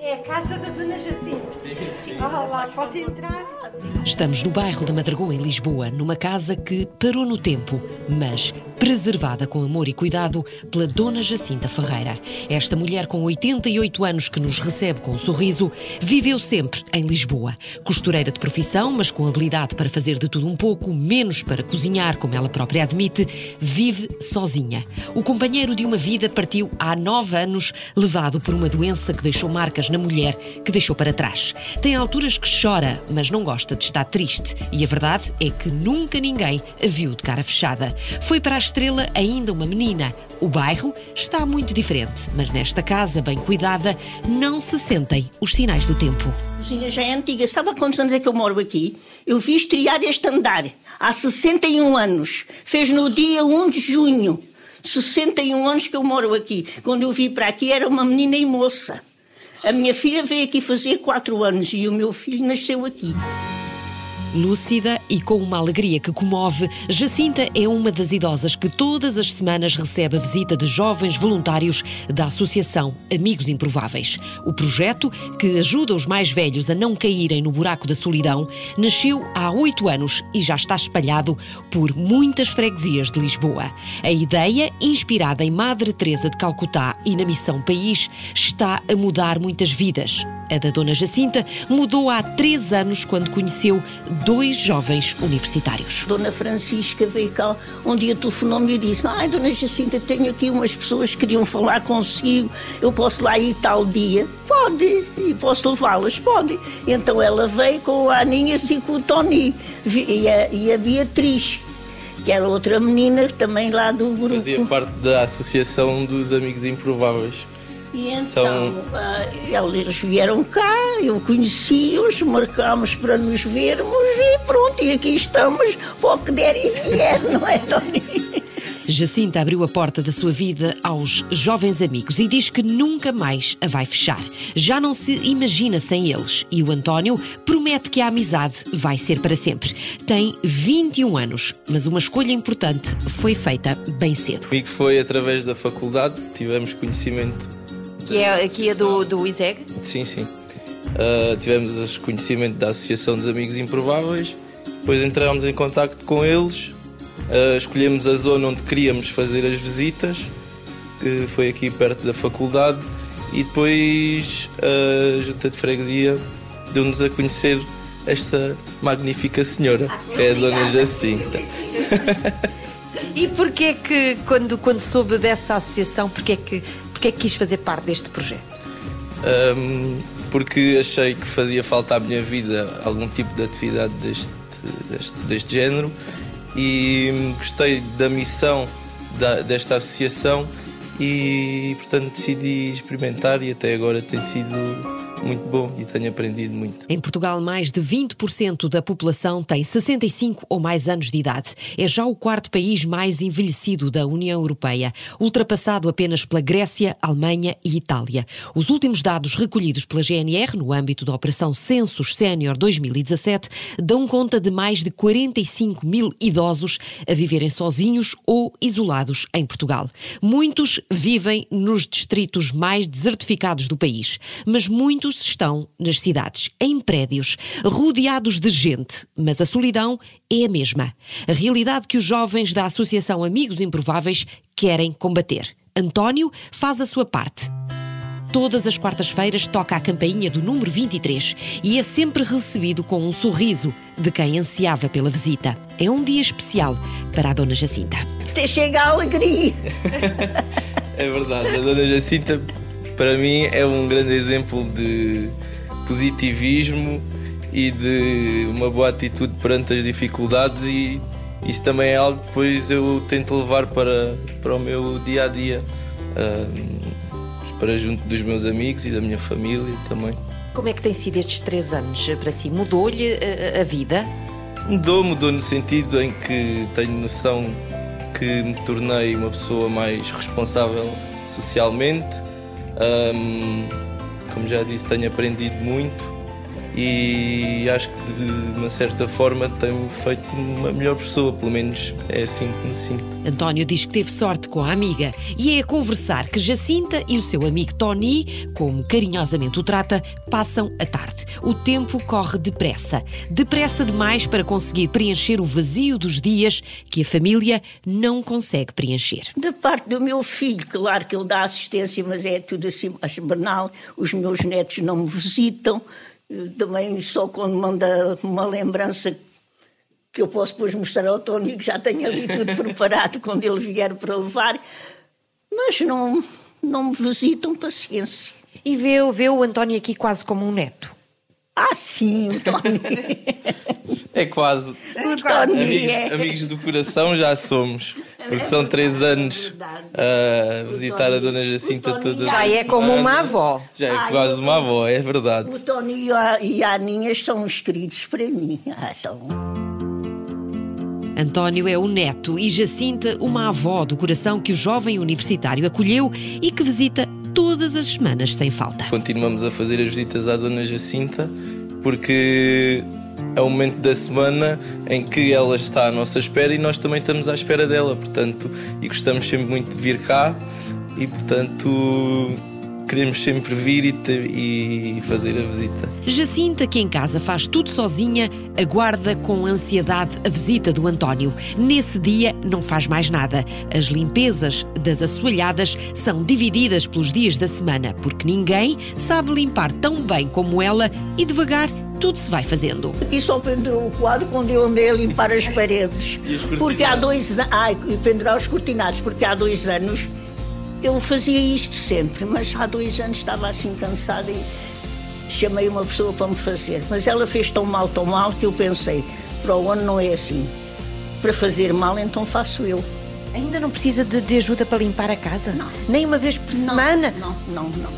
É a casa da Dona Jacinta. Sim, sim. Olá, pode entrar. Estamos no bairro da Madragoa, em Lisboa, numa casa que parou no tempo, mas preservada com amor e cuidado pela Dona Jacinta Ferreira. Esta mulher com 88 anos que nos recebe com um sorriso, viveu sempre em Lisboa. Costureira de profissão, mas com habilidade para fazer de tudo um pouco, menos para cozinhar, como ela própria admite, vive sozinha. O companheiro de uma vida partiu há nove anos, levado por uma doença que deixou marcas na mulher que deixou para trás. Tem alturas que chora, mas não gosta de estar triste. E a verdade é que nunca ninguém a viu de cara fechada. Foi para a estrela ainda uma menina. O bairro está muito diferente, mas nesta casa bem cuidada não se sentem os sinais do tempo. Cozinha já é antiga. Sabe há quantos anos é que eu moro aqui? Eu vi estrear este andar há 61 anos. Fez no dia 1 de junho. 61 anos que eu moro aqui. Quando eu vim para aqui era uma menina e moça. A minha filha veio aqui fazer 4 anos e o meu filho nasceu aqui. Lúcida e com uma alegria que comove, Jacinta é uma das idosas que todas as semanas recebe a visita de jovens voluntários da Associação Amigos Improváveis. O projeto, que ajuda os mais velhos a não caírem no buraco da solidão, nasceu há oito anos e já está espalhado por muitas freguesias de Lisboa. A ideia, inspirada em Madre Teresa de Calcutá e na Missão País, está a mudar muitas vidas. A da Dona Jacinta mudou há três anos quando conheceu dois jovens universitários. Dona Francisca veio cá, um dia telefonou-me e disse: Ai, Dona Jacinta, tenho aqui umas pessoas que queriam falar consigo, eu posso lá ir tal dia? Pode, e posso levá-las? Pode. Então ela veio com a Aninha e com o Tony e a, e a Beatriz que era outra menina também lá do grupo. Fazia parte da Associação dos Amigos Improváveis. E então, São... uh, eles vieram cá, eu conheci-os, marcámos para nos vermos e pronto, e aqui estamos, para o que der e vier, não é, Tony? Jacinta abriu a porta da sua vida aos jovens amigos e diz que nunca mais a vai fechar. Já não se imagina sem eles e o António promete que a amizade vai ser para sempre. Tem 21 anos, mas uma escolha importante foi feita bem cedo. Comigo foi através da faculdade, tivemos conhecimento. Que é aqui é do, do ISEG? Sim, sim. Uh, tivemos conhecimento da Associação dos Amigos Improváveis, depois entramos em contato com eles Uh, escolhemos a zona onde queríamos fazer as visitas, que foi aqui perto da faculdade, e depois a Junta de Freguesia deu-nos a conhecer esta magnífica senhora, que é a Dona Jacinta. e porquê que, quando, quando soube dessa associação, porquê que, porquê que quis fazer parte deste projeto? Um, porque achei que fazia falta à minha vida algum tipo de atividade deste, deste, deste género e gostei da missão da, desta associação e portanto decidi experimentar e até agora tem sido muito bom e tenho aprendido muito. Em Portugal, mais de 20% da população tem 65 ou mais anos de idade. É já o quarto país mais envelhecido da União Europeia, ultrapassado apenas pela Grécia, Alemanha e Itália. Os últimos dados recolhidos pela GNR no âmbito da Operação Census Sénior 2017 dão conta de mais de 45 mil idosos a viverem sozinhos ou isolados em Portugal. Muitos vivem nos distritos mais desertificados do país, mas muitos estão nas cidades, em prédios, rodeados de gente, mas a solidão é a mesma. A realidade que os jovens da Associação Amigos Improváveis querem combater. António faz a sua parte todas as quartas-feiras toca a campainha do número 23 e é sempre recebido com um sorriso de quem ansiava pela visita. É um dia especial para a Dona Jacinta. Até chega a alegria. é verdade, a Dona Jacinta para mim é um grande exemplo de positivismo e de uma boa atitude perante as dificuldades e isso também é algo que depois eu tento levar para, para o meu dia a dia, para junto dos meus amigos e da minha família também. Como é que tem sido estes três anos para si? Mudou-lhe a, a vida? Mudou, mudou no sentido em que tenho noção que me tornei uma pessoa mais responsável socialmente, um, como já disse, tenho aprendido muito e acho que de uma certa forma tem-me feito uma melhor pessoa, pelo menos é assim que me sinto. António diz que teve sorte com a amiga e é a conversar que Jacinta e o seu amigo Tony, como carinhosamente o trata, passam a tarde. O tempo corre depressa, depressa demais para conseguir preencher o vazio dos dias que a família não consegue preencher. Da parte do meu filho, claro que ele dá assistência, mas é tudo assim mais banal. Os meus netos não me visitam também só quando manda uma lembrança que eu posso depois mostrar ao Tony, que já tenho ali tudo preparado quando ele vier para levar, mas não, não me visitam, paciência. E vê, vê o António aqui quase como um neto? Ah, sim, o Tony. é quase. O Tony amigos, é. amigos do coração já somos. Porque são três anos a visitar a Dona Jacinta toda Já é como uma avó. Já é quase uma avó, é verdade. O Tony e a, e a Aninha são os queridos para mim. Ah, são... António é o neto e Jacinta, uma avó do coração que o jovem universitário acolheu e que visita todas as semanas sem falta. Continuamos a fazer as visitas à Dona Jacinta porque é o momento da semana em que ela está à nossa espera e nós também estamos à espera dela, portanto, e gostamos sempre muito de vir cá e, portanto, queremos sempre vir e, e, fazer a visita. Jacinta, que em casa faz tudo sozinha, aguarda com ansiedade a visita do António. Nesse dia não faz mais nada. As limpezas das assoalhadas são divididas pelos dias da semana, porque ninguém sabe limpar tão bem como ela e devagar tudo se vai fazendo. Aqui só pendurou o quadro quando eu andei a limpar as paredes. porque há dois anos. Ai, pendurar os cortinados, porque há dois anos eu fazia isto sempre, mas há dois anos estava assim cansada e chamei uma pessoa para me fazer. Mas ela fez tão mal, tão mal, que eu pensei: para o ano não é assim. Para fazer mal, então faço eu. Ainda não precisa de, de ajuda para limpar a casa? Não. Nem uma vez por semana? Não, não, não, não.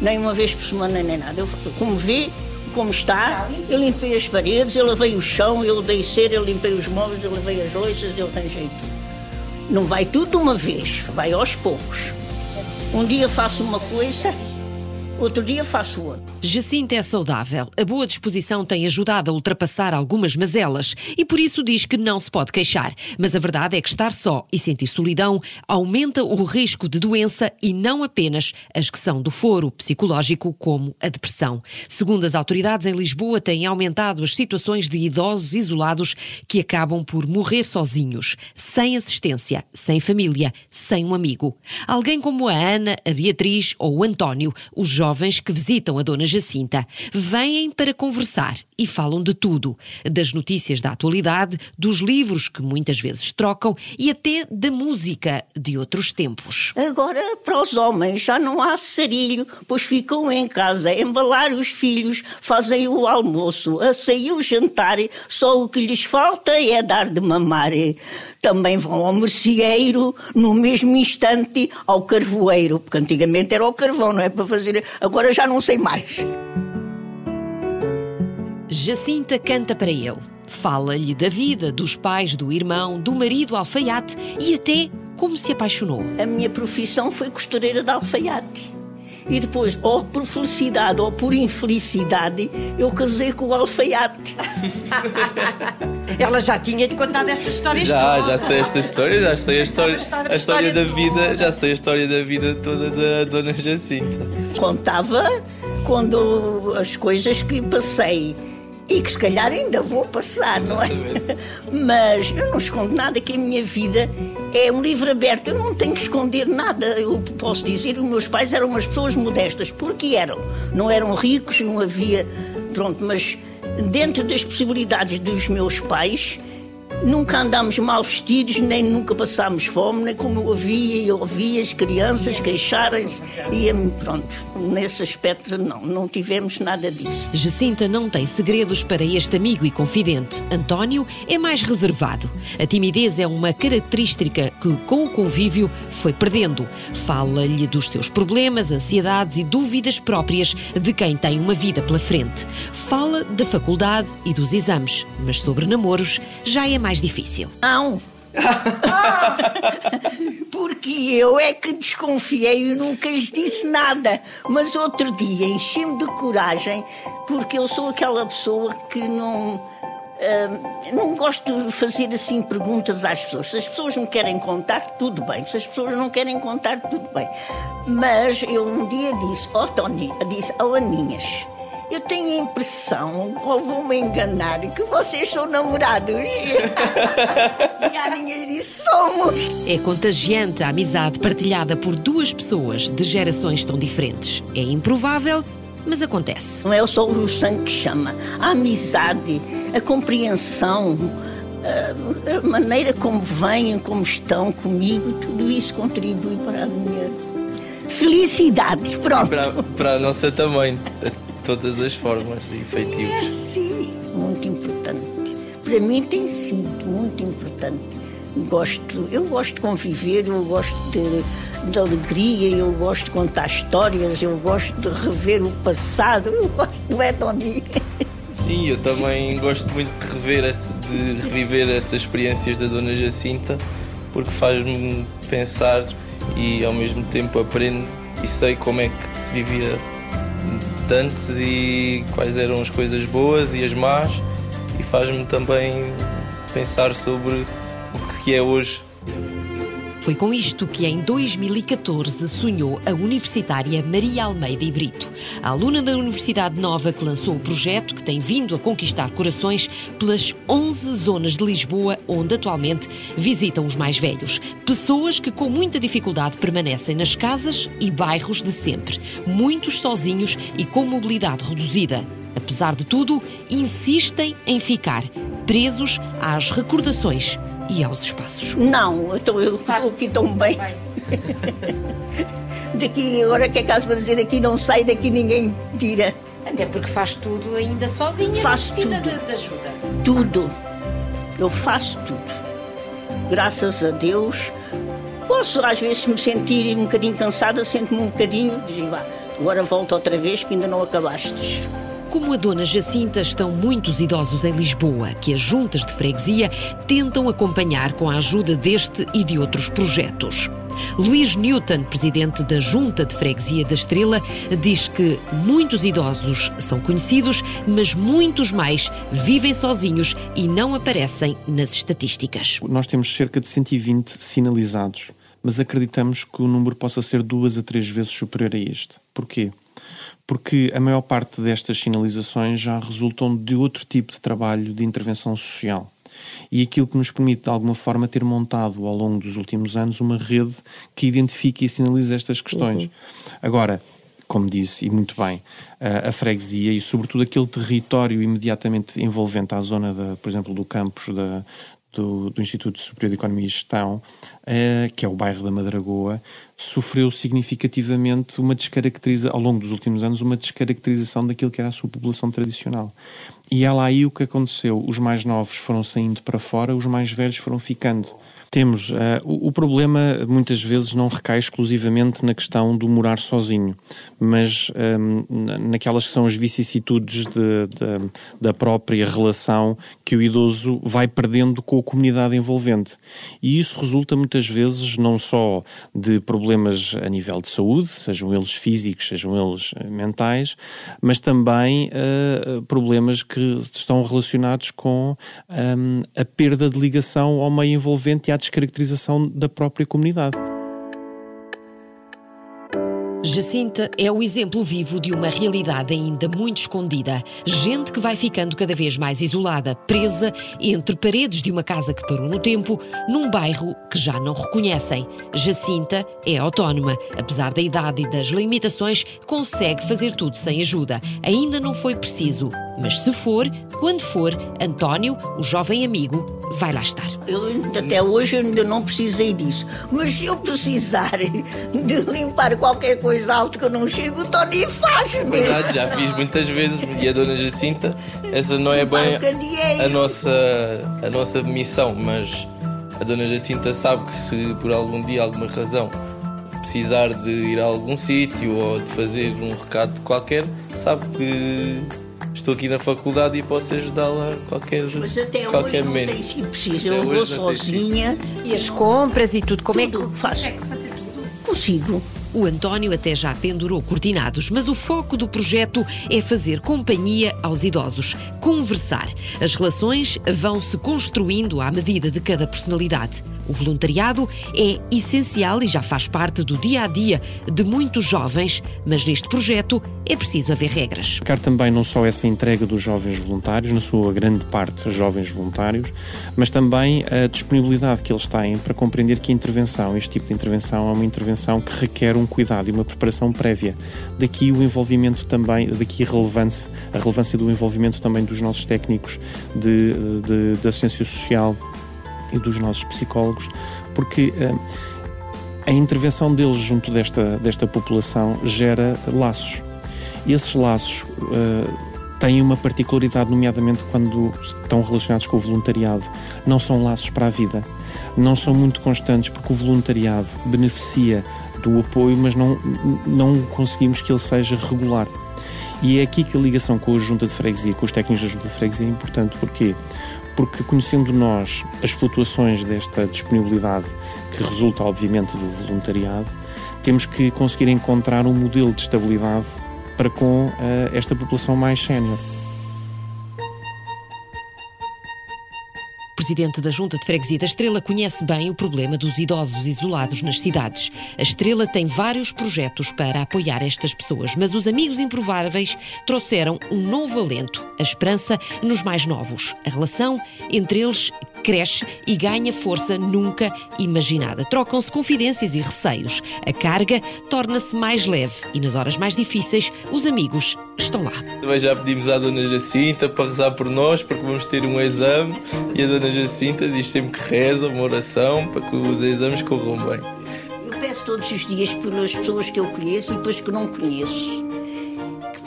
Nem uma vez por semana, nem nada. Eu, como vê, como está, eu limpei as paredes, eu lavei o chão, eu dei cera, eu limpei os móveis, eu lavei as lojas, eu arranjei tudo. Não vai tudo de uma vez, vai aos poucos. Um dia faço uma coisa, outro dia faço outra. Jacinta é saudável. A boa disposição tem ajudado a ultrapassar algumas mazelas e por isso diz que não se pode queixar. Mas a verdade é que estar só e sentir solidão aumenta o risco de doença e não apenas as que são do foro psicológico, como a depressão. Segundo as autoridades em Lisboa, têm aumentado as situações de idosos isolados que acabam por morrer sozinhos, sem assistência, sem família, sem um amigo. Alguém como a Ana, a Beatriz ou o António, os jovens que visitam a Dona Jacinta. Vêm para conversar e falam de tudo: das notícias da atualidade, dos livros que muitas vezes trocam e até da música de outros tempos. Agora, para os homens, já não há sarilho, pois ficam em casa a embalar os filhos, fazem o almoço, a sair o jantar, só o que lhes falta é dar de mamar. Também vão ao merceeiro, no mesmo instante ao carvoeiro, porque antigamente era o carvão, não é para fazer. Agora já não sei mais. Jacinta canta para ele. Fala-lhe da vida, dos pais, do irmão, do marido alfaiate e até como se apaixonou. A minha profissão foi costureira de alfaiate. E depois, ou por felicidade ou por infelicidade, eu casei com o alfaiate. Ela já tinha te contado estas histórias Já, todas. já sei esta história, já sei a história, a história da vida, já sei a história da vida toda da Dona Jacinta. Contava quando as coisas que passei e que se calhar ainda vou passar, não é? Mas eu não escondo nada, que a minha vida é um livro aberto. Eu não tenho que esconder nada. Eu posso dizer que os meus pais eram umas pessoas modestas, porque eram. Não eram ricos, não havia. Pronto, mas dentro das possibilidades dos meus pais, nunca andámos mal vestidos, nem nunca passámos fome, nem como eu havia e ouvia as crianças queixarem-se. E pronto, nesse aspecto não, não tivemos nada disso. Jacinta não tem segredos para este amigo e confidente. António é mais reservado. A timidez é uma característica que, com o convívio, foi perdendo. Fala-lhe dos seus problemas, ansiedades e dúvidas próprias de quem tem uma vida pela frente. Fala da faculdade e dos exames, mas sobre namoros já é mais difícil. Não. Porque eu é que desconfiei e nunca lhes disse nada. Mas outro dia enchi-me de coragem porque eu sou aquela pessoa que não. Uh, não gosto de fazer assim perguntas às pessoas. Se as pessoas me querem contar, tudo bem. Se as pessoas não querem contar, tudo bem. Mas eu um dia disse, ó oh, Tony, disse, ó oh, Aninhas, eu tenho a impressão, ou vou-me enganar, que vocês são namorados. e a Aninha disse: somos. É contagiante a amizade partilhada por duas pessoas de gerações tão diferentes. É improvável, mas acontece. Não é só o sangue que chama. A amizade, a compreensão, a maneira como vêm, como estão comigo, tudo isso contribui para a minha felicidade. Pronto. Para, para a nossa também todas as formas de efetivo. É sim, muito importante. Para mim tem sido muito importante. Gosto, eu gosto de conviver, eu gosto de, de alegria, eu gosto de contar histórias, eu gosto de rever o passado, eu gosto de Tony? Sim, eu também gosto muito de rever, de reviver essas experiências da Dona Jacinta, porque faz-me pensar e ao mesmo tempo aprendo e sei como é que se vivia antes e quais eram as coisas boas e as más e faz-me também pensar sobre o que é hoje. Foi com isto que em 2014 sonhou a universitária Maria Almeida e Brito, a aluna da Universidade Nova que lançou o projeto que tem vindo a conquistar corações pelas 11 zonas de Lisboa onde atualmente visitam os mais velhos. Pessoas que com muita dificuldade permanecem nas casas e bairros de sempre, muitos sozinhos e com mobilidade reduzida. Apesar de tudo, insistem em ficar presos às recordações e aos espaços. Não, então eu estou aqui tão bem. daqui, agora que é caso para dizer, daqui não sai, daqui ninguém tira. Até porque faz tudo ainda sozinha, faço precisa tudo. De, de ajuda. Tudo. Eu faço tudo. Graças a Deus. Posso às vezes me sentir um bocadinho cansada, sinto-me um bocadinho, digo, vá, agora volta outra vez que ainda não acabaste. Como a Dona Jacinta, estão muitos idosos em Lisboa que as juntas de freguesia tentam acompanhar com a ajuda deste e de outros projetos. Luís Newton, presidente da Junta de Freguesia da Estrela, diz que muitos idosos são conhecidos, mas muitos mais vivem sozinhos e não aparecem nas estatísticas. Nós temos cerca de 120 sinalizados, mas acreditamos que o número possa ser duas a três vezes superior a este. Porquê? Porque a maior parte destas sinalizações já resultam de outro tipo de trabalho de intervenção social. E aquilo que nos permite, de alguma forma, ter montado ao longo dos últimos anos uma rede que identifique e sinalize estas questões. Uhum. Agora, como disse, e muito bem, a, freguesia e, sobretudo, aquele território imediatamente envolvente à zona, da, por exemplo, do campus da, do, do, Instituto Superior de Economia e Gestão, eh, que é o bairro da Madragoa, sofreu significativamente uma descaracterização, ao longo dos últimos anos, uma descaracterização daquilo que era a sua população tradicional. E é lá aí o que aconteceu. Os mais novos foram saindo para fora, os mais velhos foram ficando. Temos. Uh, o, o, problema muitas vezes não recai exclusivamente na questão do morar sozinho, mas um, ehm, naquelas que são as vicissitudes de, de, da própria relação que o idoso vai perdendo com a comunidade envolvente. E isso resulta muitas vezes não só de problemas a nível de saúde, sejam eles físicos, sejam eles eh, mentais, mas também uh, problemas que estão relacionados com um, ehm, a perda de ligação ao meio envolvente e à descaracterização da própria comunidade. Jacinta é o exemplo vivo de uma realidade ainda muito escondida. Gente que vai ficando cada vez mais isolada, presa entre paredes de uma casa que parou no tempo, num bairro que já não reconhecem. Jacinta é autónoma. Apesar da idade e das limitações, consegue fazer tudo sem ajuda. Ainda não foi preciso, mas se for, quando for, António, o jovem amigo, vai lá estar. Eu até hoje ainda não precisei disso, mas se eu precisar de limpar qualquer coisa coisa alta que eu não chego, o Tony faz. -me. Verdade, já fiz muitas vezes. E a Dona Jacinta, essa não é bem a nossa, a nossa missão, mas a Dona Jacinta sabe que se por algum dia, alguma razão, precisar de ir a algum sítio ou de fazer um recado qualquer, sabe que estou aqui na faculdade e posso ajudá-la a qualquer Mas até qualquer hoje momento. não tem sido preciso. Eu vou sozinha. E as compras e tudo, como tudo é que tudo? Consigo O António até já pendurou cortinados, mas o foco do projeto é fazer companhia aos idosos, conversar. As relações vão se construindo à medida de cada personalidade. O voluntariado é essencial e já faz parte do dia a dia de muitos jovens, mas neste projeto é preciso haver regras. Ficar também não só essa entrega dos jovens voluntários, na sua grande parte jovens voluntários, mas também a disponibilidade que eles têm para compreender que a intervenção, este tipo de intervenção, é uma intervenção que requer um cuidado e uma preparação prévia. Daqui o envolvimento também, daqui a relevância, a relevância do envolvimento também dos nossos técnicos de, de, de assistência social e dos nossos psicólogos, porque uh, a intervenção deles junto desta, desta população gera laços. E esses laços uh, têm uma particularidade, nomeadamente quando estão relacionados com o voluntariado. Não são laços para a vida, não são muito constantes, porque o voluntariado beneficia do apoio, mas não, não conseguimos que ele seja regular. E é aqui que a ligação com a junta de freguesia, com os técnicos da junta de freguesia é importante. Porquê? porque conhecendo nós as flutuações desta disponibilidade, que resulta obviamente do voluntariado, temos que conseguir encontrar um modelo de estabilidade para com uh, esta população mais sénior. presidente da Junta de Freguesia da Estrela conhece bem o problema dos idosos isolados nas cidades. A Estrela tem vários projetos para apoiar estas pessoas, mas os amigos improváveis trouxeram um novo alento, a esperança nos mais novos. A relação entre eles cresce e ganha força nunca imaginada. Trocam-se confidências e receios. A carga torna-se mais leve e nas horas mais difíceis os amigos estão lá. Também já pedimos à Dona Jacinta para rezar por nós, porque vamos ter um exame e a Dona Jacinta diz sempre que reza uma oração para que os exames corram bem. Eu peço todos os dias pelas pessoas que eu conheço e pelas que não conheço.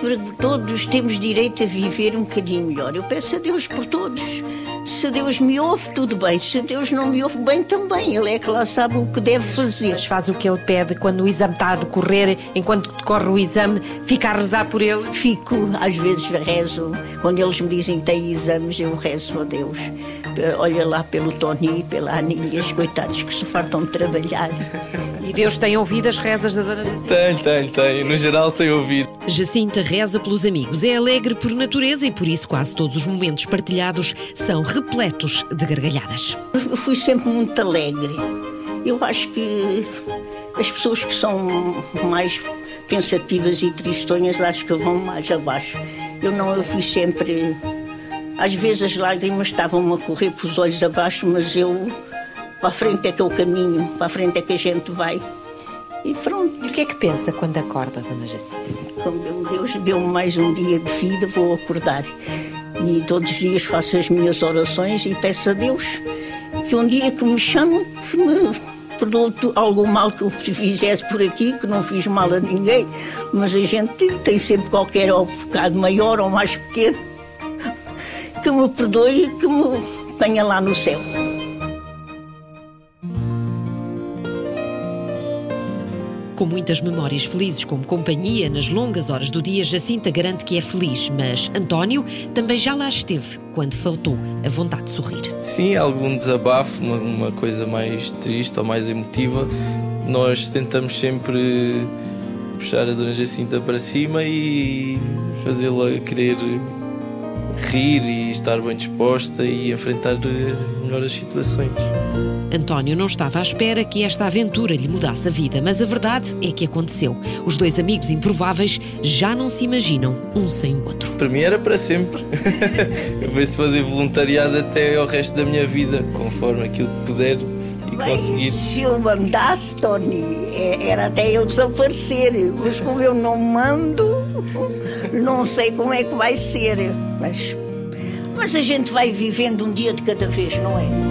Que todos temos direito a viver um bocadinho melhor. Eu peço a Deus por todos se Deus me ouve, tudo bem. Se Deus não me ouve bem, também. Ele é que lá sabe o que deve fazer. Mas faz o que ele pede quando o exame está a decorrer, enquanto decorre o exame, fica a rezar por ele? Fico, às vezes rezo. Quando eles me dizem que têm exames, eu rezo a Deus. Olha lá pelo Tony, pela Anilhas, coitados que se fartam de trabalhar. E Deus tem ouvido as rezas da Dona Jacinta? Tem, tem, tem. No geral tem ouvido. Jacinta reza pelos amigos. É alegre por natureza e por isso quase todos os momentos partilhados são repletos de gargalhadas. Eu fui sempre muito alegre. Eu acho que as pessoas que são mais pensativas e tristonhas acho que vão mais abaixo. Eu não, eu fui sempre. Às vezes as lágrimas estavam a correr pelos olhos abaixo, mas eu. Para a frente é que é o caminho, para a frente é que a gente vai. E pronto. E o que é que pensa quando acorda, Dona Jacinta? Quando Deus deu-me mais um dia de vida, vou acordar. E todos os dias faço as minhas orações e peço a Deus que um dia que me chame, que me perdoe algum mal que eu fizesse por aqui, que não fiz mal a ninguém, mas a gente tem sempre qualquer ou pecado maior ou mais pequeno, que me perdoe e que me tenha lá no céu. Com muitas memórias felizes como companhia nas longas horas do dia, Jacinta garante que é feliz, mas António também já lá esteve quando faltou a vontade de sorrir. Sim, algum desabafo, uma, coisa mais triste ou mais emotiva, nós tentamos sempre puxar a Dona Jacinta para cima e fazê-la querer rir e estar bem disposta e enfrentar melhor as situações. António não estava à espera que esta aventura lhe mudasse a vida, mas a verdade é que aconteceu. Os dois amigos improváveis já não se imaginam um sem o outro. Para mim era para sempre. eu penso fazer voluntariado até ao resto da minha vida, conforme aquilo que puder e conseguir. Se eu mandasse, Tony, é, era até eu desaparecer. Mas como eu não mando, não sei como é que vai ser. Mas, mas a gente vai vivendo um dia de cada vez, não é?